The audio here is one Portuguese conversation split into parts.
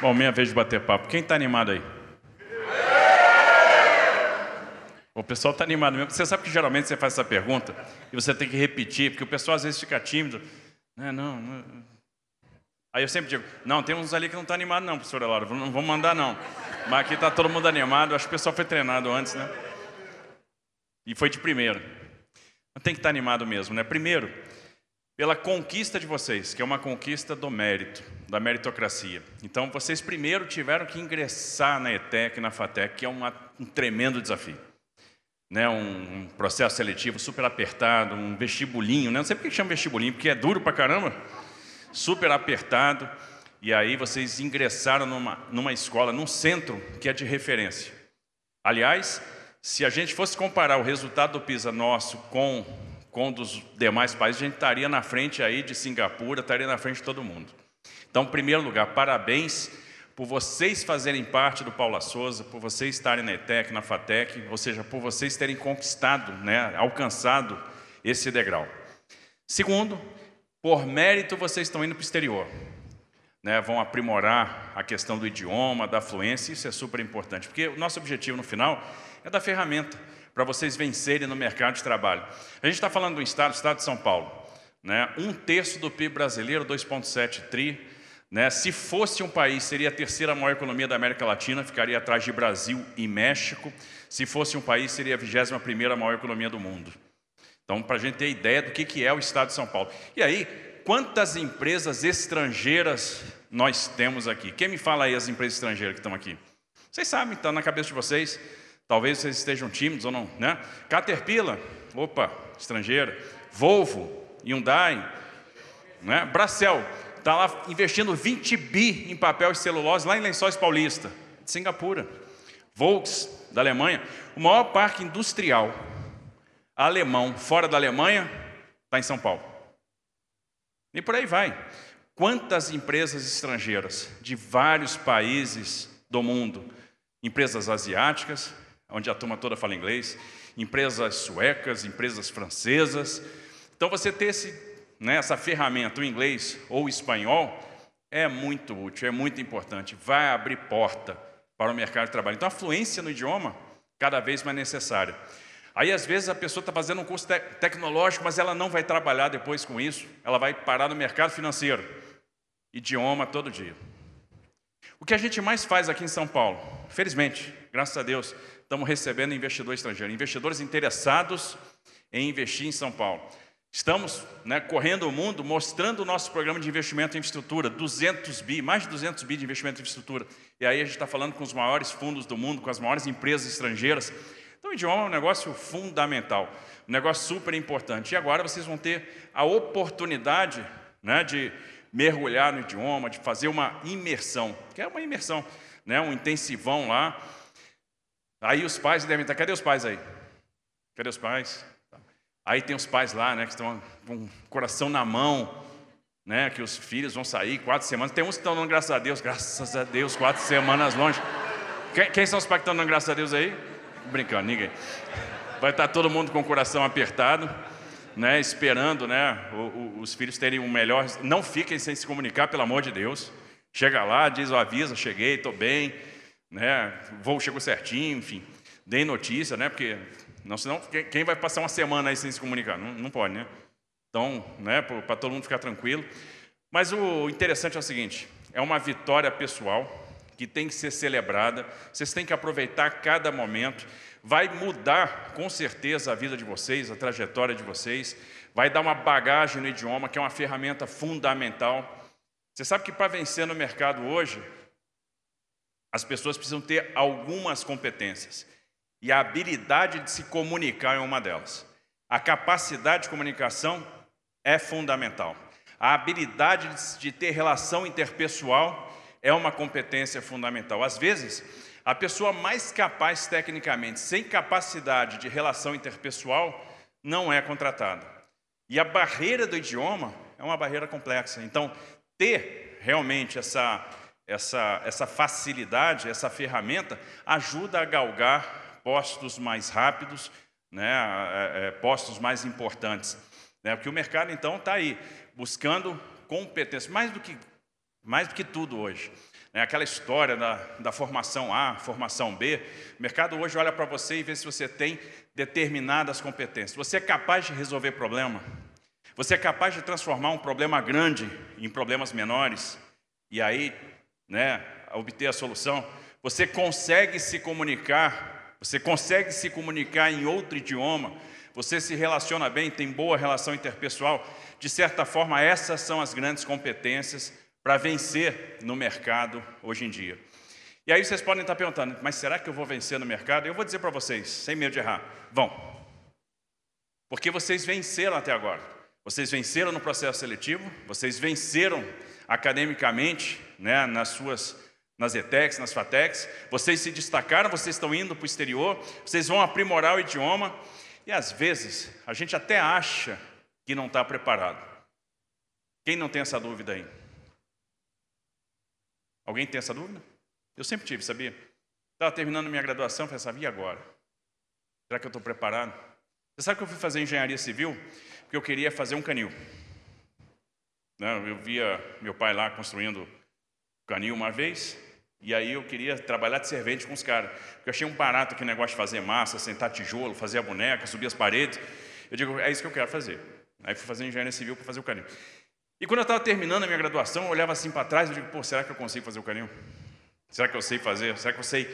Bom, minha vez de bater papo. Quem está animado aí? O pessoal está animado mesmo. Você sabe que geralmente você faz essa pergunta e você tem que repetir, porque o pessoal às vezes fica tímido. Não, não, não. Aí eu sempre digo, não, tem uns ali que não estão tá animados não, professora Laura, não vamos mandar não. Mas aqui está todo mundo animado, acho que o pessoal foi treinado antes, né? E foi de primeiro. Tem que estar tá animado mesmo, né? Primeiro, pela conquista de vocês, que é uma conquista do mérito, da meritocracia. Então, vocês primeiro tiveram que ingressar na ETEC, na FATEC, que é uma, um tremendo desafio. Né, um, processo seletivo super apertado, um vestibulinho, né? não sei por que chama vestibulinho, porque é duro pra caramba, super apertado, e aí vocês ingressaram numa, numa escola, num centro que é de referência. Aliás, se a gente fosse comparar o resultado do PISA nosso com com dos demais países, a gente estaria na frente aí de Singapura, estaria na frente de todo mundo. Então, em primeiro lugar, parabéns por vocês fazerem parte do Paula Souza, por vocês estarem na ETEC, na FATEC, ou seja, por vocês terem conquistado, né, alcançado esse degrau. Segundo, por mérito vocês estão indo para o exterior. Né, vão aprimorar a questão do idioma, da fluência, isso é super importante, porque o nosso objetivo no final é da ferramenta para vocês vencerem no mercado de trabalho. A gente está falando do estado, estado de São Paulo. Né? Um terço do PIB brasileiro, 2,7 tri. Né? Se fosse um país, seria a terceira maior economia da América Latina, ficaria atrás de Brasil e México. Se fosse um país, seria a 21 primeira maior economia do mundo. Então, para a gente ter ideia do que, que é o estado de São Paulo. E aí, quantas empresas estrangeiras nós temos aqui? Quem me fala aí as empresas estrangeiras que estão aqui? Vocês sabem, está na cabeça de vocês. Talvez vocês estejam tímidos ou não, né? Caterpillar, opa, estrangeira. Volvo, Hyundai, né? Bracel, está lá investindo 20 bi em papel e celulose lá em Lençóis Paulista, de Singapura. Volks, da Alemanha, o maior parque industrial alemão fora da Alemanha está em São Paulo. E por aí vai. Quantas empresas estrangeiras de vários países do mundo, empresas asiáticas, onde a turma toda fala inglês, empresas suecas, empresas francesas. Então, você ter esse, né, essa ferramenta, o inglês ou o espanhol, é muito útil, é muito importante, vai abrir porta para o mercado de trabalho. Então, a fluência no idioma, cada vez mais necessária. Aí, às vezes, a pessoa está fazendo um curso te tecnológico, mas ela não vai trabalhar depois com isso, ela vai parar no mercado financeiro. Idioma todo dia. O que a gente mais faz aqui em São Paulo, felizmente, graças a Deus, estamos recebendo investidor estrangeiro, investidores interessados em investir em São Paulo. Estamos né, correndo o mundo mostrando o nosso programa de investimento em infraestrutura, 200 bi, mais de 200 bi de investimento em infraestrutura. E aí a gente está falando com os maiores fundos do mundo, com as maiores empresas estrangeiras. Então o idioma é um negócio fundamental, um negócio super importante. E agora vocês vão ter a oportunidade né, de mergulhar no idioma, de fazer uma imersão, que é uma imersão, né, um intensivão lá, Aí os pais devem estar, cadê os pais aí? Cadê os pais? Aí tem os pais lá, né, que estão com o coração na mão, né, que os filhos vão sair quatro semanas. Tem uns que estão dando graças a Deus, graças a Deus, quatro semanas longe. Quem, quem são os pais que estão dando graças a Deus aí? Brincando, ninguém. Vai estar todo mundo com o coração apertado, né, esperando, né, o, o, os filhos terem um melhor. Não fiquem sem se comunicar, pelo amor de Deus. Chega lá, diz o aviso, cheguei, estou bem né? Chegou certinho, enfim. Dei notícia, né? Porque não, senão quem vai passar uma semana aí sem se comunicar? Não, não pode, né? Então, né? Para todo mundo ficar tranquilo. Mas o interessante é o seguinte: é uma vitória pessoal que tem que ser celebrada. Vocês têm que aproveitar cada momento. Vai mudar com certeza a vida de vocês, a trajetória de vocês. Vai dar uma bagagem no idioma, que é uma ferramenta fundamental. Você sabe que para vencer no mercado hoje, as pessoas precisam ter algumas competências. E a habilidade de se comunicar é uma delas. A capacidade de comunicação é fundamental. A habilidade de ter relação interpessoal é uma competência fundamental. Às vezes, a pessoa mais capaz tecnicamente, sem capacidade de relação interpessoal, não é contratada. E a barreira do idioma é uma barreira complexa. Então, ter realmente essa essa, essa facilidade, essa ferramenta, ajuda a galgar postos mais rápidos, né, é, é, postos mais importantes. Né, porque o mercado, então, está aí, buscando competência, mais do, que, mais do que tudo hoje. Né? aquela história da, da formação A, formação B. O mercado hoje olha para você e vê se você tem determinadas competências. Você é capaz de resolver problema? Você é capaz de transformar um problema grande em problemas menores? E aí, né, obter a solução? Você consegue se comunicar? Você consegue se comunicar em outro idioma? Você se relaciona bem, tem boa relação interpessoal? De certa forma, essas são as grandes competências para vencer no mercado hoje em dia. E aí vocês podem estar perguntando, mas será que eu vou vencer no mercado? Eu vou dizer para vocês, sem medo de errar, vão. Porque vocês venceram até agora. Vocês venceram no processo seletivo, vocês venceram academicamente, né, nas suas nas ETECs, nas FATECs, vocês se destacaram, vocês estão indo para o exterior, vocês vão aprimorar o idioma, e às vezes a gente até acha que não está preparado. Quem não tem essa dúvida aí? Alguém tem essa dúvida? Eu sempre tive, sabia? Estava terminando minha graduação, falei, sabia agora? Será que eu estou preparado? Você sabe que eu fui fazer engenharia civil? Porque eu queria fazer um canil. Eu via meu pai lá construindo canil uma vez, e aí eu queria trabalhar de servente com os caras. Porque eu achei um barato aquele negócio de fazer massa, sentar tijolo, fazer a boneca, subir as paredes. Eu digo, é isso que eu quero fazer. Aí fui fazer engenharia civil para fazer o canil. E quando eu estava terminando a minha graduação, eu olhava assim para trás e digo, pô, será que eu consigo fazer o canil? Será que eu sei fazer? Será que eu sei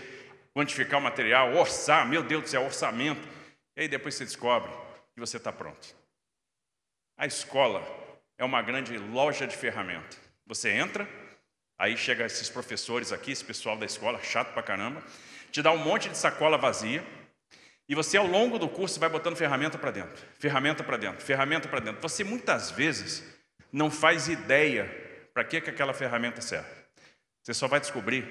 quantificar o material, orçar? Meu Deus do céu, orçamento. E aí depois você descobre que você está pronto. A escola é uma grande loja de ferramentas. Você entra, aí chega esses professores aqui, esse pessoal da escola, chato pra caramba, te dá um monte de sacola vazia, e você, ao longo do curso, vai botando ferramenta para dentro, ferramenta para dentro, ferramenta para dentro. Você, muitas vezes, não faz ideia para que, que aquela ferramenta serve. Você só vai descobrir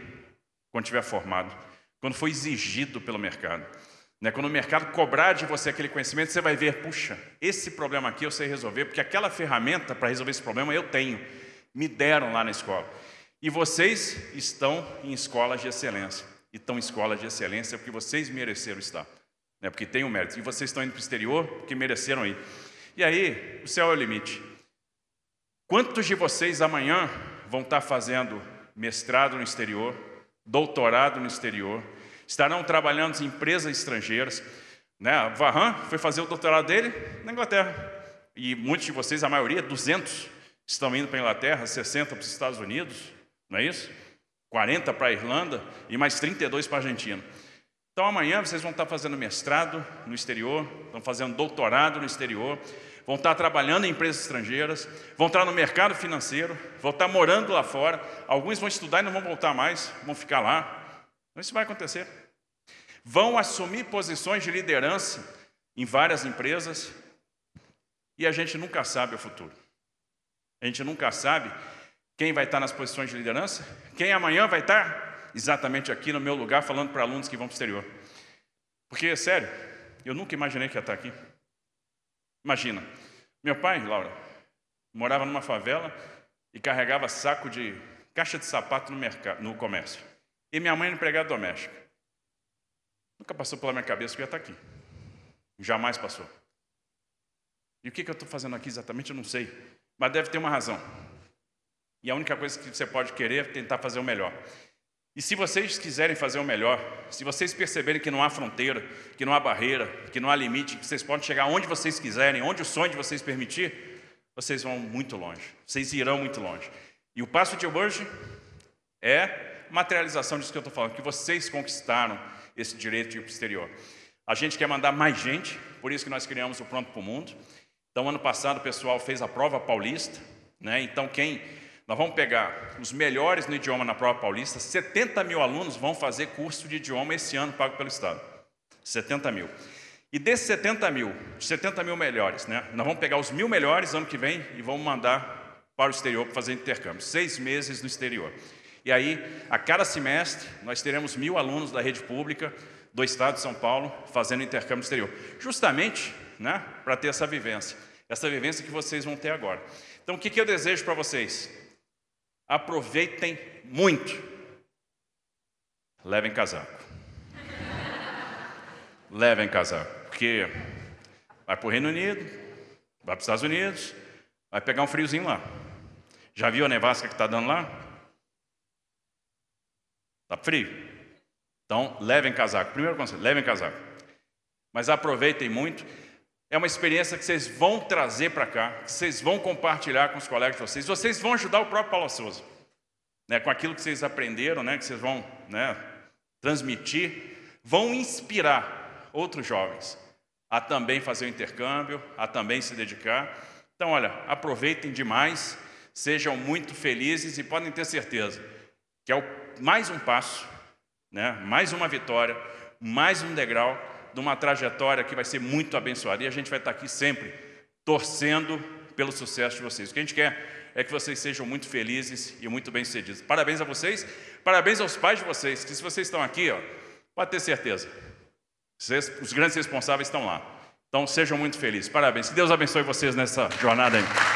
quando tiver formado, quando for exigido pelo mercado. Né? Quando o mercado cobrar de você aquele conhecimento, você vai ver, puxa, esse problema aqui eu sei resolver, porque aquela ferramenta para resolver esse problema eu tenho, me deram lá na escola. E vocês estão em escolas de excelência. E estão em escolas de excelência porque vocês mereceram estar. Né? Porque tem um mérito. E vocês estão indo para o exterior porque mereceram ir. E aí, o céu é o limite. Quantos de vocês amanhã vão estar fazendo mestrado no exterior, doutorado no exterior, estarão trabalhando em empresas estrangeiras? Né? Varran foi fazer o doutorado dele na Inglaterra. E muitos de vocês, a maioria, 200, estão indo para a Inglaterra, 60 para os Estados Unidos, não é isso? 40 para a Irlanda e mais 32 para a Argentina. Então amanhã vocês vão estar fazendo mestrado no exterior, estão fazendo doutorado no exterior, vão estar trabalhando em empresas estrangeiras, vão estar no mercado financeiro, vão estar morando lá fora. Alguns vão estudar e não vão voltar mais, vão ficar lá. Então, isso vai acontecer. Vão assumir posições de liderança em várias empresas e a gente nunca sabe o futuro. A gente nunca sabe quem vai estar nas posições de liderança, quem amanhã vai estar exatamente aqui no meu lugar falando para alunos que vão para o exterior. Porque, sério, eu nunca imaginei que ia estar aqui. Imagina, meu pai, Laura, morava numa favela e carregava saco de caixa de sapato no, mercado, no comércio. E minha mãe era empregada doméstica. Nunca passou pela minha cabeça que eu ia estar aqui. Jamais passou. E o que, que eu estou fazendo aqui exatamente, eu não sei. Mas deve ter uma razão. E a única coisa que você pode querer é tentar fazer o melhor. E se vocês quiserem fazer o melhor, se vocês perceberem que não há fronteira, que não há barreira, que não há limite, que vocês podem chegar onde vocês quiserem, onde o sonho de vocês permitir, vocês vão muito longe, vocês irão muito longe. E o passo de hoje é materialização disso que eu estou falando, que vocês conquistaram esse direito de ir para o exterior. A gente quer mandar mais gente, por isso que nós criamos o Pronto para o Mundo. Então, ano passado, o pessoal fez a prova paulista, né? então quem nós vamos pegar os melhores no idioma na prova paulista, 70 mil alunos vão fazer curso de idioma esse ano pago pelo Estado. 70 mil. E desses 70 mil, 70 mil melhores, né? Nós vamos pegar os mil melhores ano que vem e vamos mandar para o exterior para fazer intercâmbio. Seis meses no exterior. E aí, a cada semestre, nós teremos mil alunos da rede pública do Estado de São Paulo fazendo intercâmbio exterior. Justamente né, para ter essa vivência. Essa vivência que vocês vão ter agora. Então, o que, que eu desejo para vocês? Aproveitem muito. Levem casaco. Levem casaco, porque vai para o Reino Unido, vai para os Estados Unidos, vai pegar um friozinho lá. Já viu a nevasca que está dando lá? Está frio? Então, levem casaco. Primeiro conselho, levem casaco. Mas aproveitem muito. É uma experiência que vocês vão trazer para cá, que vocês vão compartilhar com os colegas de vocês. Vocês vão ajudar o próprio Paulo Souza. Né, com aquilo que vocês aprenderam, né, que vocês vão né, transmitir, vão inspirar outros jovens a também fazer o intercâmbio, a também se dedicar. Então, olha, aproveitem demais, sejam muito felizes e podem ter certeza que é mais um passo, né, mais uma vitória, mais um degrau de uma trajetória que vai ser muito abençoada. E a gente vai estar aqui sempre torcendo pelo sucesso de vocês. O que a gente quer é que vocês sejam muito felizes e muito bem-sucedidos. Parabéns a vocês, parabéns aos pais de vocês, que se vocês estão aqui, ó, pode ter certeza, vocês, os grandes responsáveis estão lá. Então sejam muito felizes. Parabéns. Que Deus abençoe vocês nessa jornada aí.